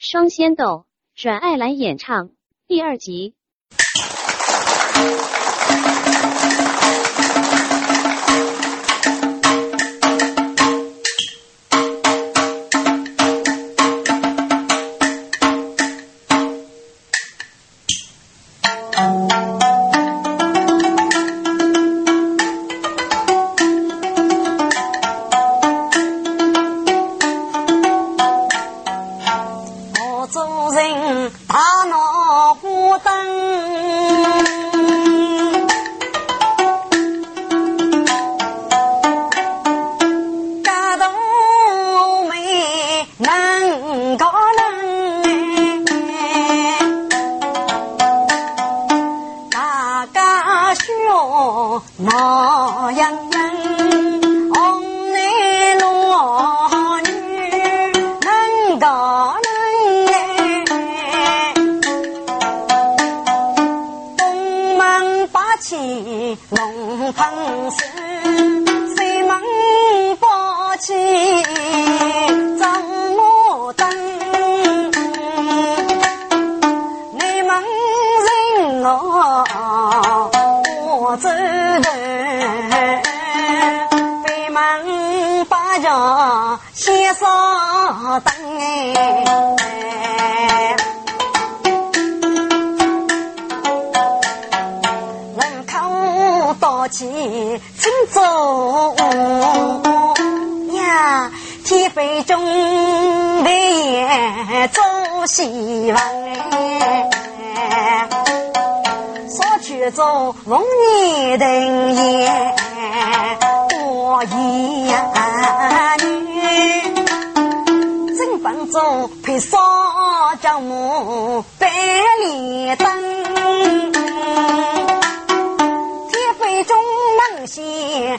双仙斗，阮爱兰演唱第二集。气龙腾山，谁能抱起？希望。说曲中逢你等言，多一女，正房中配少将母百里灯。天飞中能行。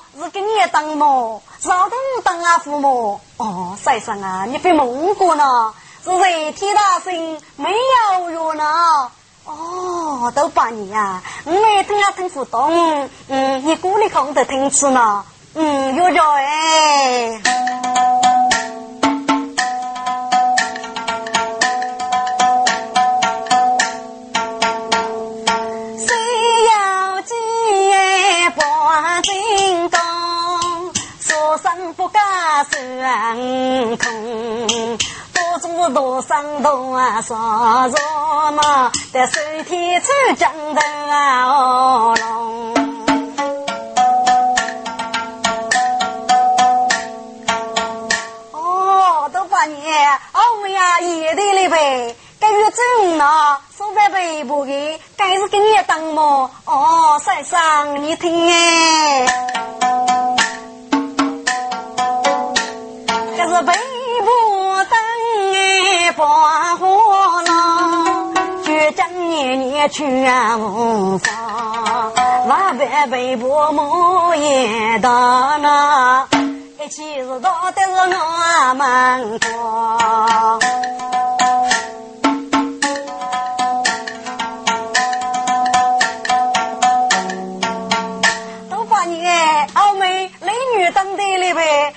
是给你当么？劳动当啊父母？哦，先上啊，你被蒙过呢？是谁替大神没有用呢？哦，都把你呀、啊，我也听啊听不懂，嗯，你鼓励看我的听吃呢，嗯，有着哎。上空，多做多生多啊，少做嘛，得手提出江头啊，龙。哦，都把你，哦呀，也对了呗，该月正呢，收在背部的，该是给你当么？哦，先生，你听哎。是北部灯哎，放火了，就将年年全无方，万般北部莫言到那，一起是到的是我们国。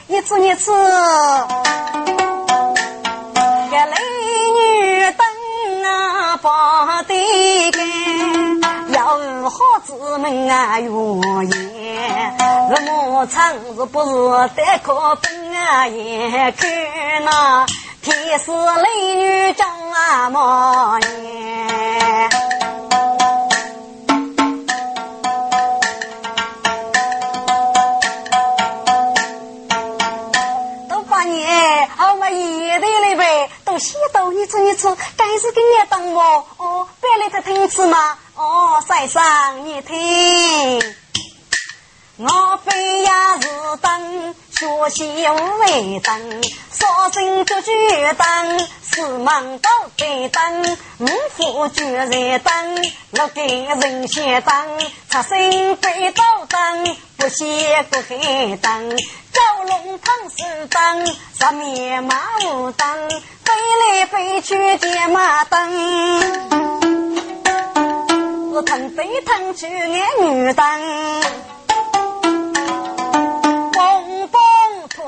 一次，一次一次。子们啊，愿言，我唱是不是得可分啊？也看那天使美女张啊毛年，一对了呗，都洗到你吃你吃，该是给你当么？哦，别来他听。因此嘛，哦，先生你听，我非要是等。学习无为灯，绍兴做举灯，四门都对灯，五虎举人灯，六给人先灯，出生飞刀灯，不歇不黑灯，九龙腾是灯，十面马无灯，飞来飞去接马灯，我腾飞腾去眼女灯。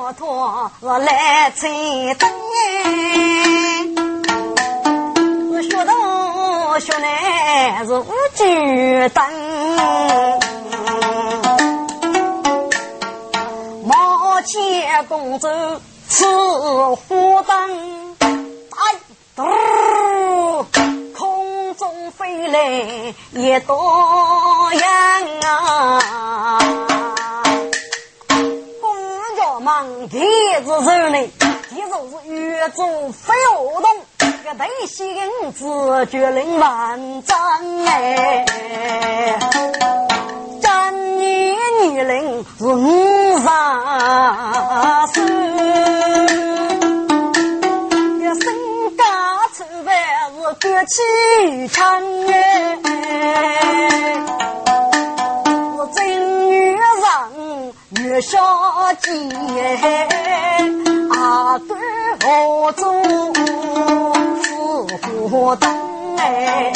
托托我来吹灯我学东学南是五举灯，毛钱公主吃火灯，哎，嘟，空中飞来一朵烟啊。第一只手呢，第就是越做非活动，个对心子决定万丈哎。真女女人是五杀手，一身家出来是国气强哎。人。月下见阿哥何做是火灯哎，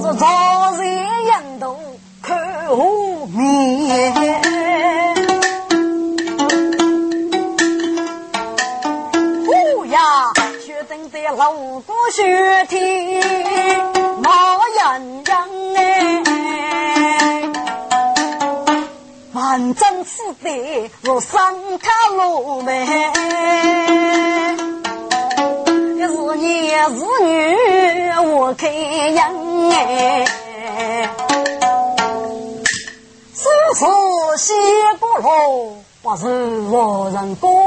是早在印度看河面，呼呀，雪灯在老过雪真此地如三卡路梅，是男是女我看样哎。师傅写过路，不是无人工。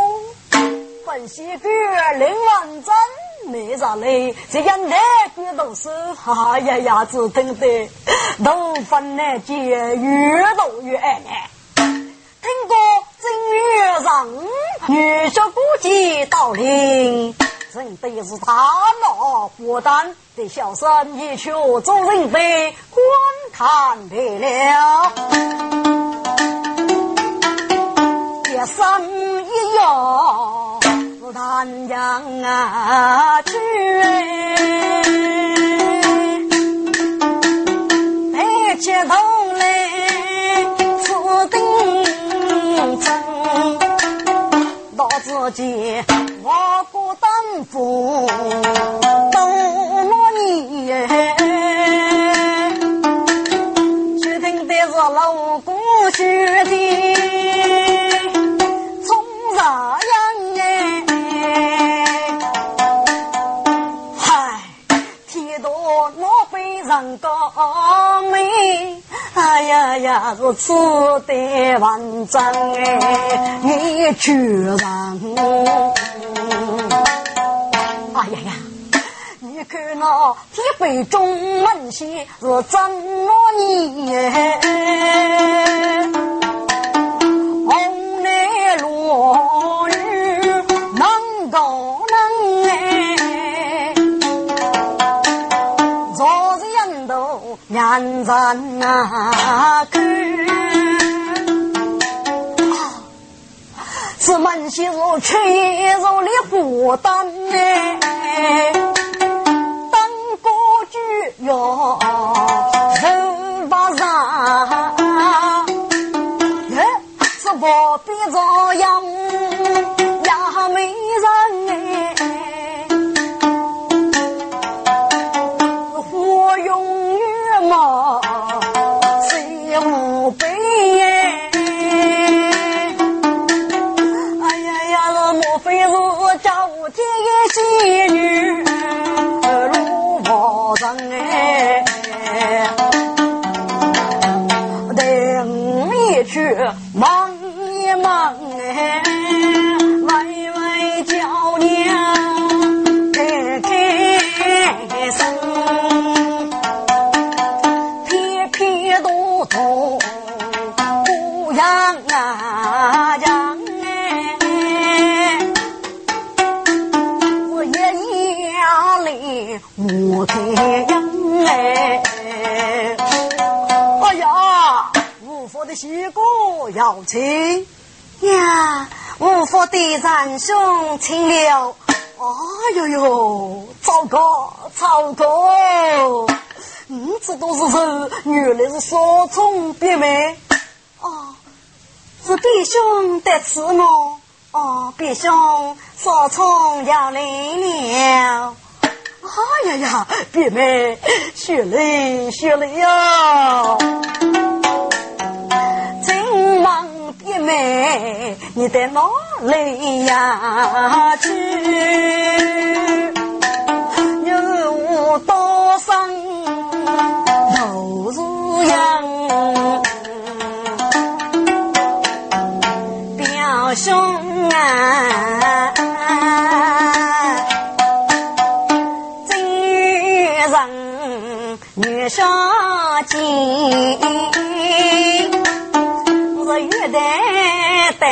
本溪哥林万真没啥嘞，这样难过都是哎呀呀，只听得头分难解，越读越爱女婿估计到了人非是他那孤单的小三一去做人非观看得了。一生一样难阳啊去哎哎街道到自己我不担负多少年，决定的是老公学的从啥样哎？嗨，天多我非人高美。哎呀呀，如此的万丈哎，你居然！哎呀呀，你看那铁背中门西是怎么你？都两人啊，是门心如吹如烈火灯哎，灯过举哟人把上，哎，是不必这样呀没人兄得此么？哦，别兄，少聪要来了。哎呀呀，别妹，雪泪雪泪呀！真忙，别妹，你在哪里呀？去，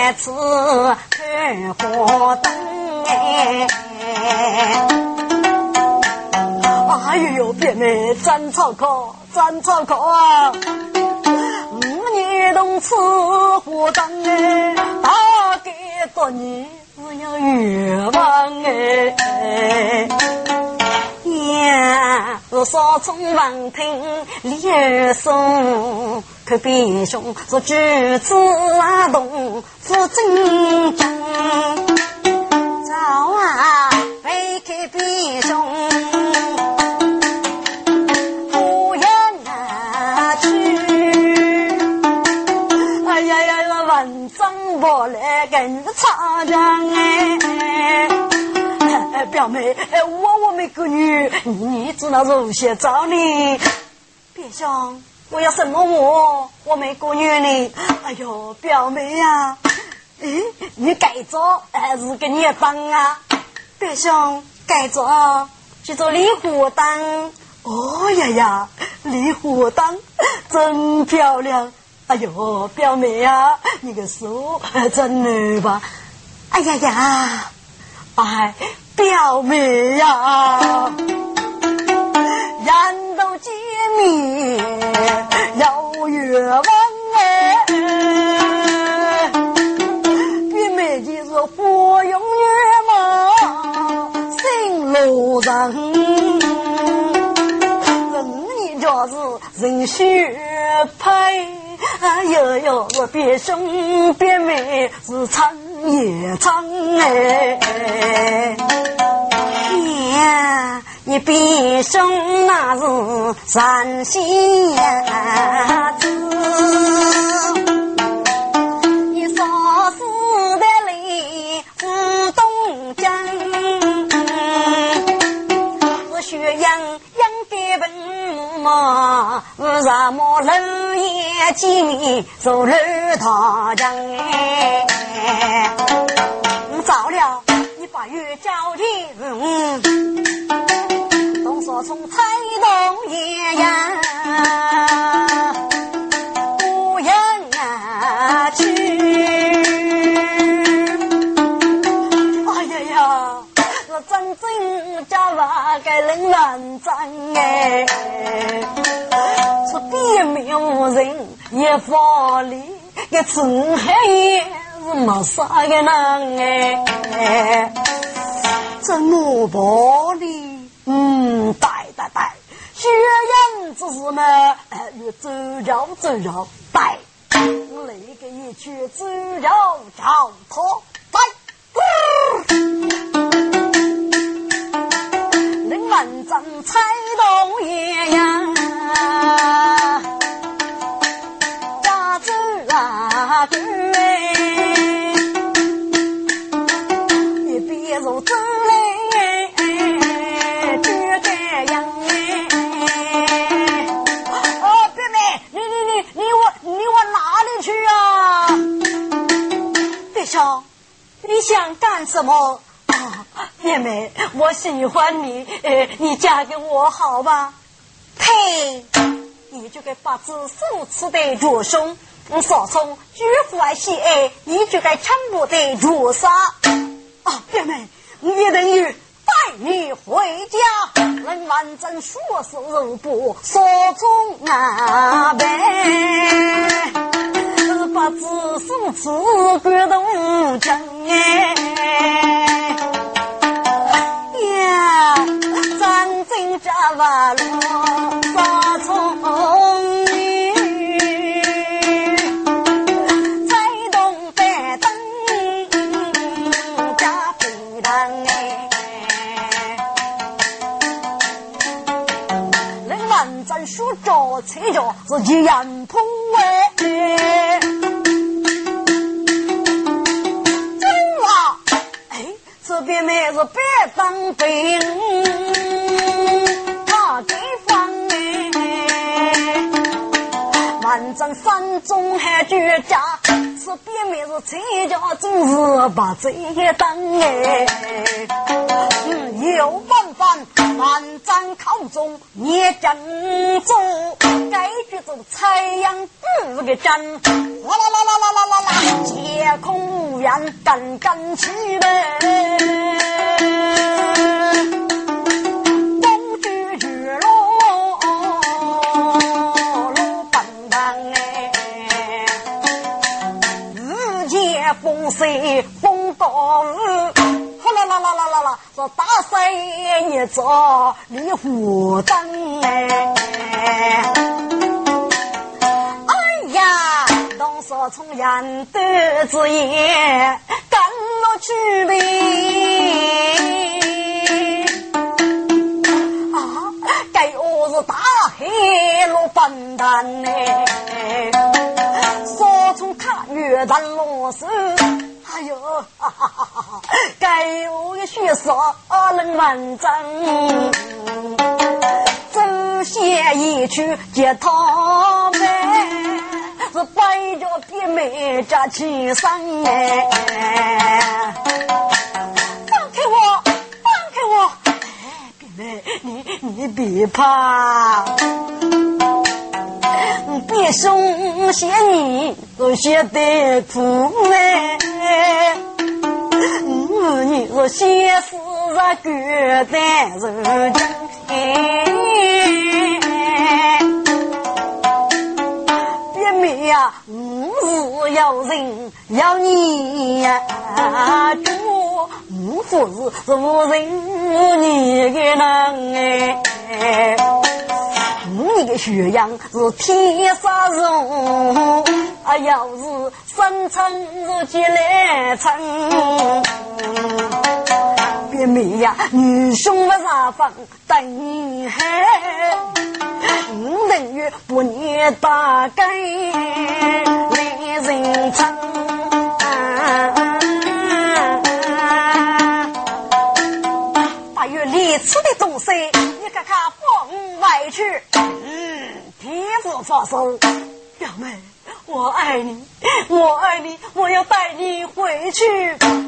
带带刺开花灯哎！哎呦呦，别妹真草口，真草口啊！五年冬吃花灯哎，大概多年只有愿望哎。我少从王听李二松，可别兄说举子阿动不正，早啊背开别兄，不言那去。哎呀呀，文章我来跟唱唱哎。表妹，哎，我我没个女，你只能如些找你。别想，我要什么我？我没个女呢。哎呦，表妹呀，哎，你改着还是给你当啊？别想改着去做离火当。哦呀呀，离火当真漂亮。哎呦，表妹呀，你个手真嫩吧？哎呀呀，哎。表妹呀，人都见面给人难争哎，说别名人也发力，给陈海是没啥个人哎，怎么办呢？嗯，对对对，学人之事嘛，越走绕走绕，对，那个一去走绕找他，对，能万丈彩东爷呀，家子啊，对。走走嘞，就这样哎！哦，妹妹，你你你你往你往哪里去啊？别兄，你想干什么？妹妹，我喜欢你，呃，你嫁给我好吧？呸！你就该把子手持的若凶，少从举夫爱喜爱，你就该全部的如杀。啊，妹妹，你等于带你回家，人万真说是不说中啊呗，不知是自个动真哎家瓦落，早葱绿，最东白当家皮蛋哎。那个南砖书桌、菜桌是一样哎。真话，哎，这边妹子当兵。满城山中还绝佳，这边妹是吹着真是把贼当哎，有办法。万丈考中捏正中，该举着太阳不个针，啦啦啦啦啦啦啦啦，借空无缘，干干去呗。水风高雨。啦啦啦啦啦啦！说大山一座离湖灯哎，哎呀，东说从杨豆子叶赶我去呗，啊，该我是大黑罗笨蛋哎，看月旦落水。哎呦，哈哈哈哈该我的血色冷万丈，走险一去接他们，是摆着别妹扎起身哎，放开我，放开我，哎，别妹，你你别怕。别生些你，我些得苦嘞。我你我些是个单人。别命呀，我是要人要你呀，主，我不是是无人无你的郎哎。你的血样是天杀肉，啊，要是生成是结来成。别妹呀，女兄不杀风等海，我等于不念大概来人称。八月里吃的东西，买去，嗯，皮肤发松。表妹，我爱你，我爱你，我要带你回去。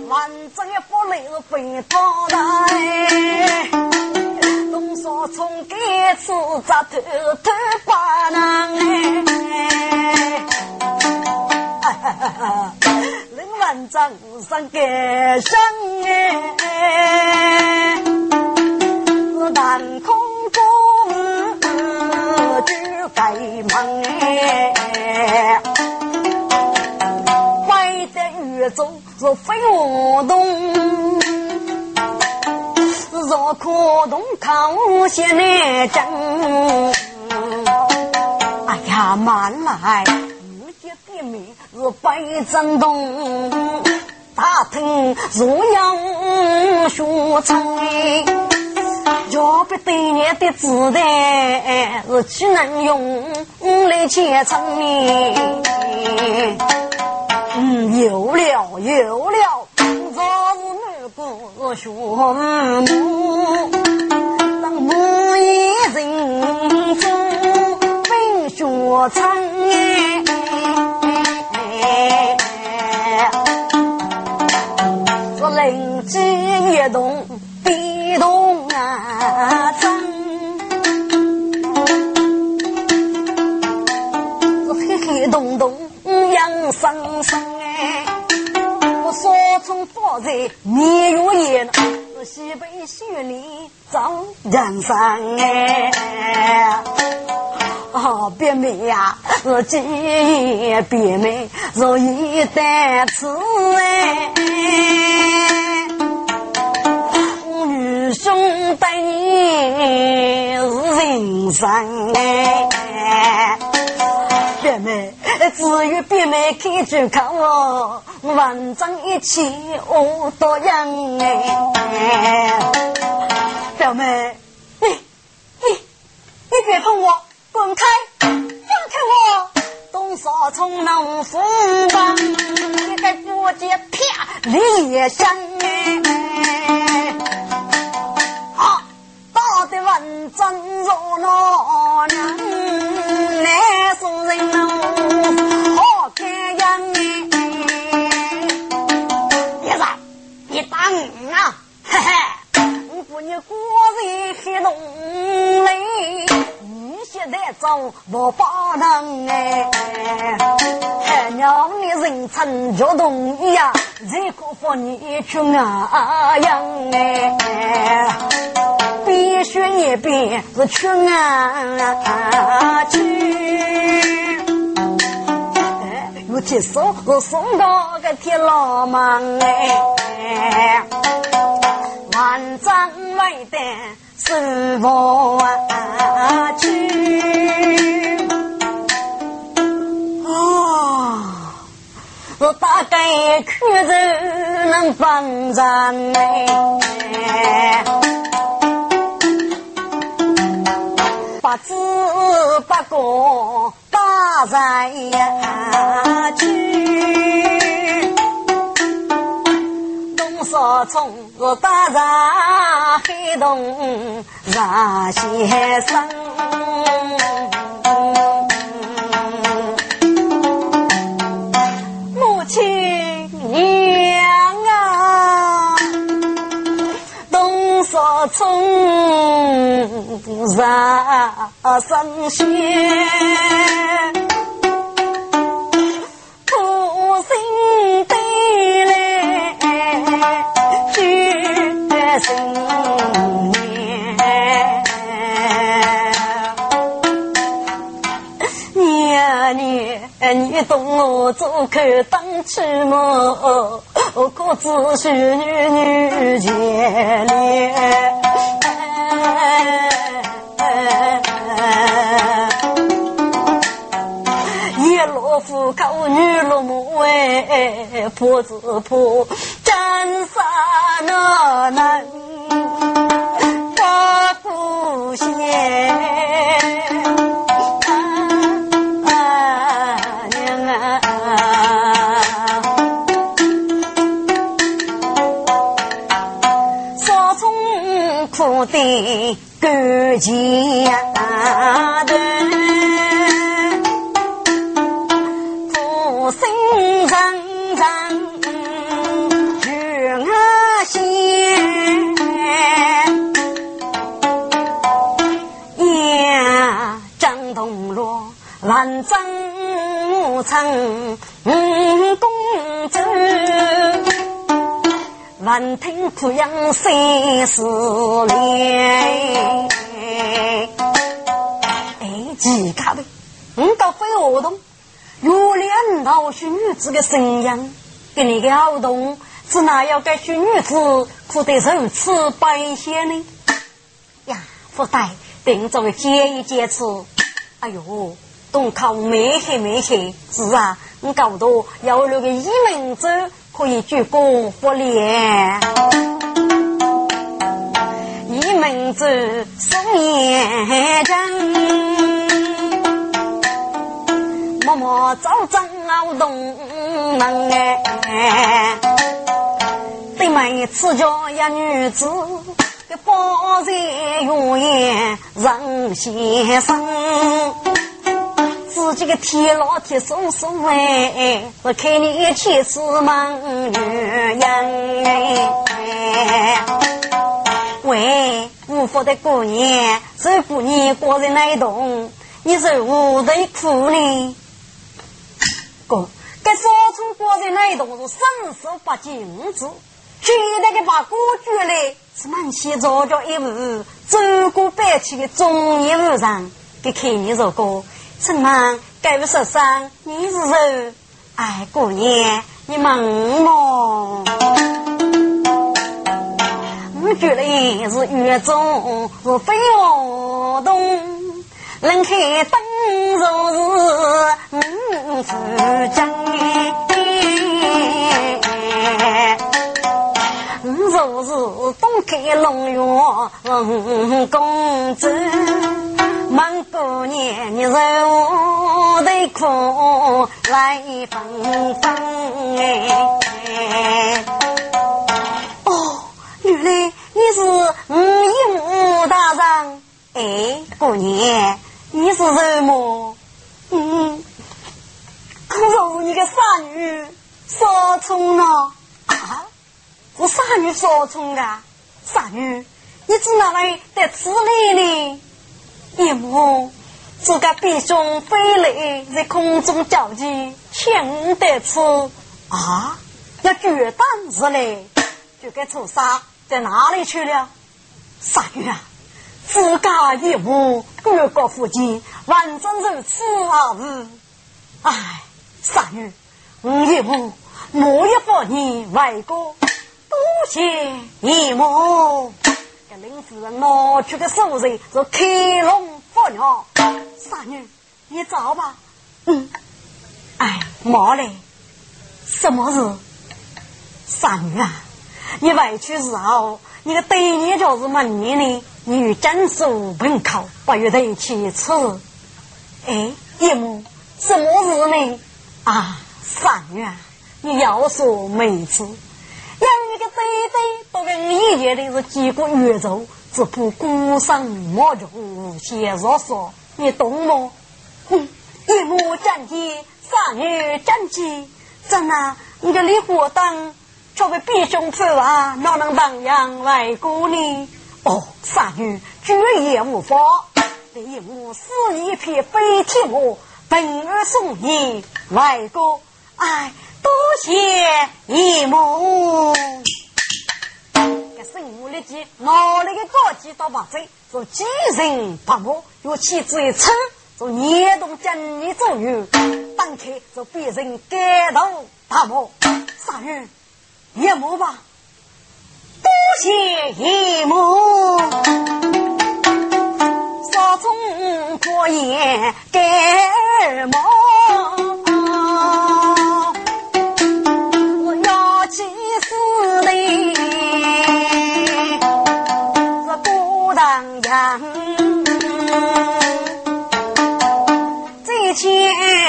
万丈不留回头来，冬霜冲干，次扎头头挂囊哎。哈，万丈山高深哎，子弹空。开门哎，的雨中是飞舞动，若可动靠些难争。哎呀，慢来，如今弟妹是被震动，大厅如要雪层。要不对你的子弹是岂能用来切成呢？嗯，有了有了，昨日不学母，当母一人中分学成哎，这灵机一动。在蜜月里，是西北雪里走人生哎，哦！别妹呀，我姐别妹，若一旦痴哎，女兄弟是人生哎，别妹，只有别妹看主看。万丈一起我多样哎，表妹，你你你别碰我！滚开！放开我！东少从能扶帮，一个过节啪立香哎！好，打得文真热闹，来送人哦，别打我啊！嘿嘿，我不你果然黑龙嘞！现在走我不能哎，还娘你人称脚动呀，谁可扶你去啊样哎？必须你别是去啊去。有铁手我送到个铁老忙哎，万丈外的。是否啊去？啊，我大概去着能帮咱哎，不知不觉大在去。少从我打上黑洞让先生，母亲娘啊，东少从让神仙。你懂我做客当妻么？可只许女女结连。一落虎口女落母哎，婆子婆，真杀那难发不贤。的感情的，长公子。闻听苦杨三十年，哎，几家的，我到飞活动，原来老许女子的声音，跟你个好动，是哪要该许女子苦得如此白些呢？呀，不带，等作为接一接次，哎呦，东靠没黑没黑，是啊，我搞多要那个一门子。可以鞠躬不连，一门子送眼睛，默默早张熬东门哎，对门此家一女子，包在永远人先生。自己个铁老铁松松哎，我看你一天是忙女人哎。喂，五福的姑娘，这姑娘过在哪栋？你是无头苦呢？哥，该少村过在哪栋是生死不禁止，举那个把锅举来，是满西坐着一幕，走过百起的中年和尚，给看你这个，什么该不受伤？你是谁？哎，姑娘，你问我，我觉得是月中是飞蛾动。冷开灯，若是五子将，若是东开龙院公子，满过年你受的苦来分分哎。哦，原来你是五一五大人哎，过年。你是什么？嗯，可是你个傻女，少冲了啊！我傻女少冲啊！傻女，你怎哪来得此来呢？叶母，自个弟兄飞来在空中交集，请得此啊！要决断日嘞，就该出杀在哪里去了？傻女啊！自家业务，各个附近，万真如此啊！是，唉，傻女，我业务，莫一百年外国，多谢姨母。这林夫人拿出个手人是开龙佛鸟，傻女，你走吧。嗯，哎，妈嘞，什么事？傻女啊，你外出时候，你的对眼就是门面呢？你与江苏门口不与人去吃，哎，姨母什么事呢？啊，三月，你要说没吃，养一个呆呆，都跟你爷的是几个月肉，只怕孤身莫用先说说，你懂吗？哼，叶母讲起，三月讲起，怎啊？你个李火当，却被弟兄父啊，哪能当养外公呢？哦，三女绝也无法，李母死一片飞天母，本儿送你外公，哎，多谢姨母。这生母立即拿了个高级刀把嘴，做几人把母，用妻子一撑，做年动将你做女，当开做别人改头大母，三女也母吧。多谢姨母，少中过夜给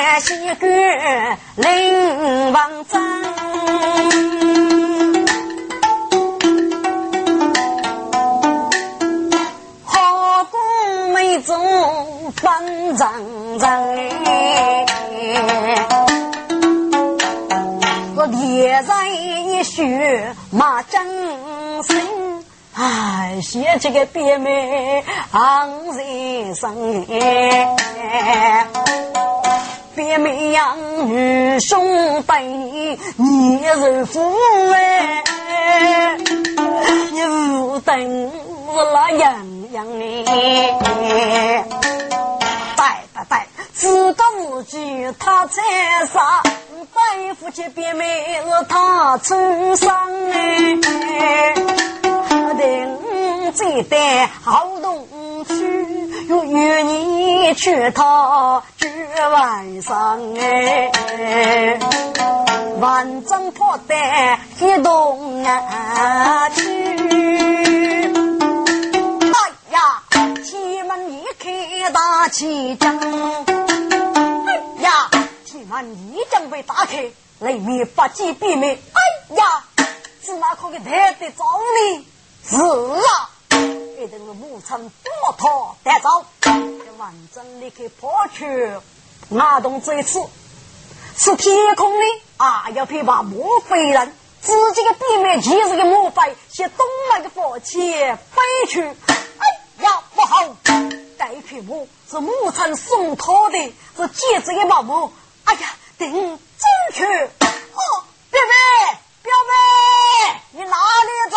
前些个临王章。方丈丈哎，我列在一血马正生，哎，写这个别名昂人生哎，别名养女兄弟你是夫哎，你无等我那样样哎。拜拜，自个无惧他才杀，拜夫妻别没是他出生哎。等这代好东去，又与你去他绝晚上哎。万丈破带一动啊去。哎呀铁门一开，大气将。哎呀，铁门一将被打开，里面不见边面。哎呀，是哪可给太得着呢？是啊，一定是母亲多他得着。这万正立刻跑去拿动这次，是天空的啊，要配把莫非人，自己的边面其实个莫非，向东来的火气飞去。哎呀，不好！该匹马是母亲送他的，是戒指的毛毛。哎呀，等进去！哦，表妹，表妹，你哪里走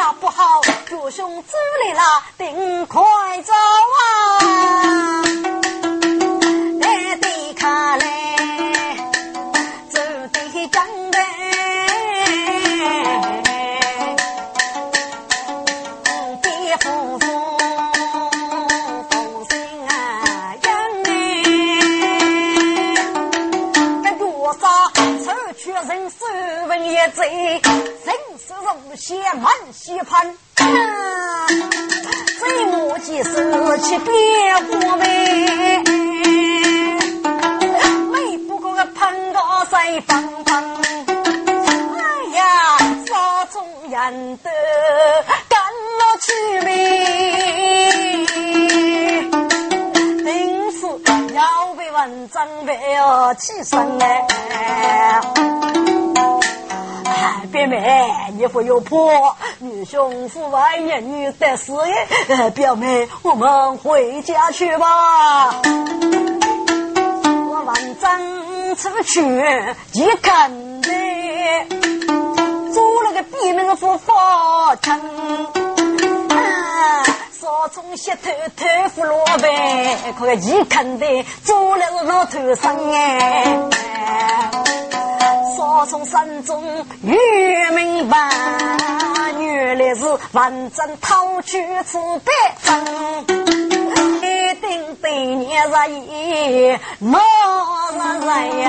要不好，绝兄走来了，定快走啊！不要破，女兄父外言女得事业。表妹，我们回家去吧。我万丈出去一看的，做了个闭门不发成。少从西头头扶罗呗，可一看的，做了个老头生哎。我从山中遇明白，原来是万丈掏去慈悲针，一定对你热意，莫热热呀，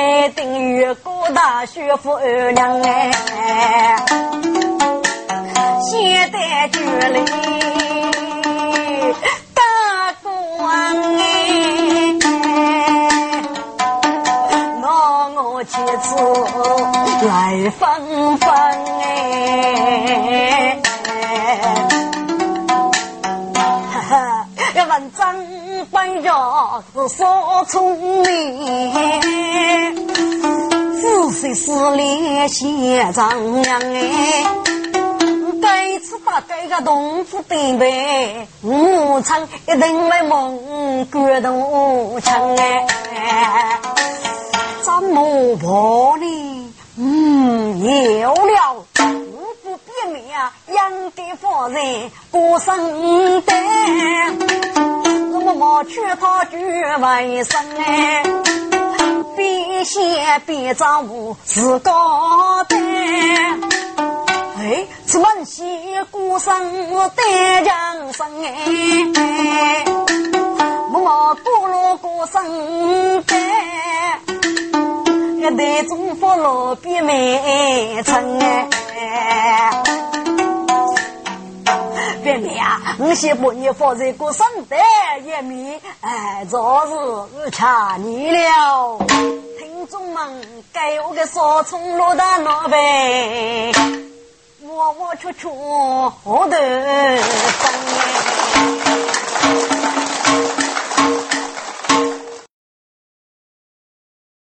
一定越过大雪夫二娘哎，现代距离大官哎。妻子来芬芬哎，哈哈，要问张本家是啥聪明，仔细思量想丈量哎，该次打这个东府对呗，武昌一定会蒙古东城哎。怎么破呢？嗯，有了，五不变命啊，养的夫人过生的，我莫去他居为生哎，边写边照顾自个的。哎，出门西过生得人生哎，我莫过路过生的。个得中佛罗比美成哎。别美啊，我先把你放在个圣诞一面，哎，昨日我吃你了。听众们，给我个烧葱罗的脑呗，窝窝戳戳我的生哎。